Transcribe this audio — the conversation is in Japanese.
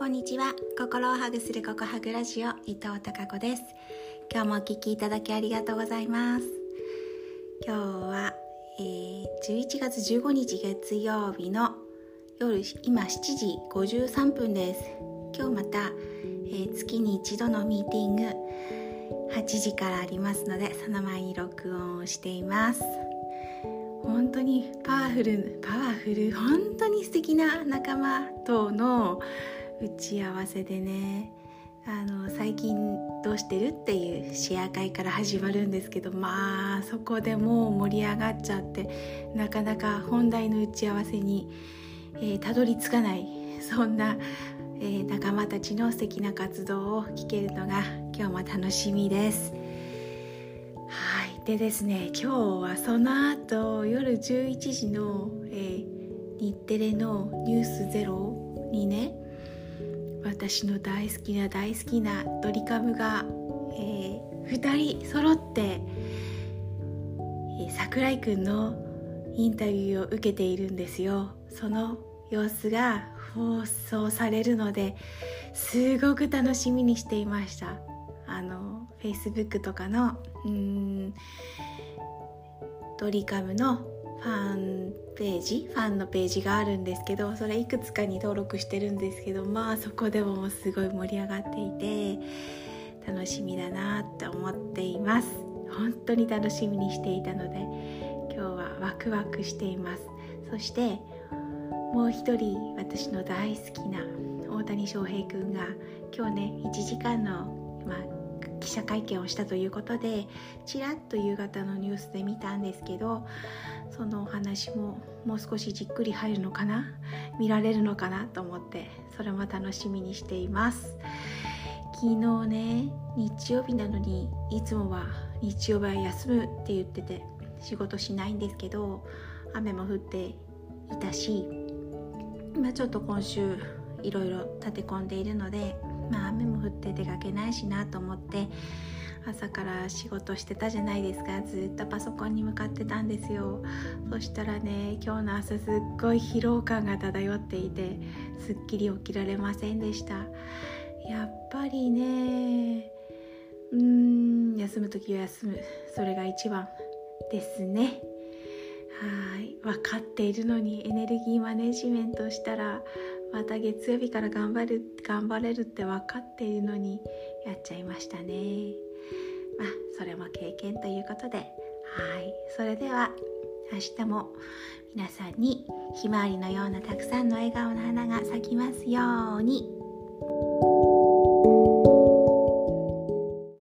こんにちは。心をハグするココハグラジオ伊藤孝子です。今日もお聞きいただきありがとうございます。今日は、えー、11月15日月曜日の夜今7時53分です。今日また、えー、月に一度のミーティング8時からありますのでその前に録音をしています。本当にパワフルパワフル本当に素敵な仲間との打ち合わせでねあの最近どうしてるっていうシェア会から始まるんですけどまあそこでもう盛り上がっちゃってなかなか本題の打ち合わせにたど、り着かないそんな、えー、仲間たちの素敵な活動を聞けるのが今日も楽しみです。はいでですね今日はその後夜11時の、えー、日テレの「ニュースゼロにね私の大好きな大好きなドリカムが、えー、2人揃って、えー、桜井くんのインタビューを受けているんですよ。その様子が放送されるのですごく楽しみにしていました。あの Facebook とかのうんドリカムのファンページファンのページがあるんですけどそれいくつかに登録してるんですけどまあそこでもすごい盛り上がっていて楽しみだなって思っています。本当に楽しみにしていたので今日はワクワクしています。そしてもう一人私の大好きな大谷翔平くんが今日ね1時間の、まあ、記者会見をしたということでちらっと夕方のニュースで見たんですけどそのお話ももう少しじっくり入るのかな？見られるのかなと思ってそれも楽しみにしています。昨日ね日曜日なのにいつもは日曜日は休むって言ってて仕事しないんですけど雨も降っていたし、ま、ちょっと今週いろいろ立て込んでいるのでまあ雨も降って出かけないしなと思って朝から仕事してたじゃないですか。ずっとパソコンに向かってたんですよ。そしたらね今日の朝すっごい疲労感が漂っていてすっきり起きられませんでした。やっぱりねうーん休む時は休む。それが一番ですね。はい。分かっているのにエネルギーマネジメントしたらまた月曜日から頑張る頑張れるって分かっているのにやっちゃいましたね。まあそれも経験ということで。はい。それでは明日も皆さんにひまわりのようなたくさんの笑顔の花が咲きますように。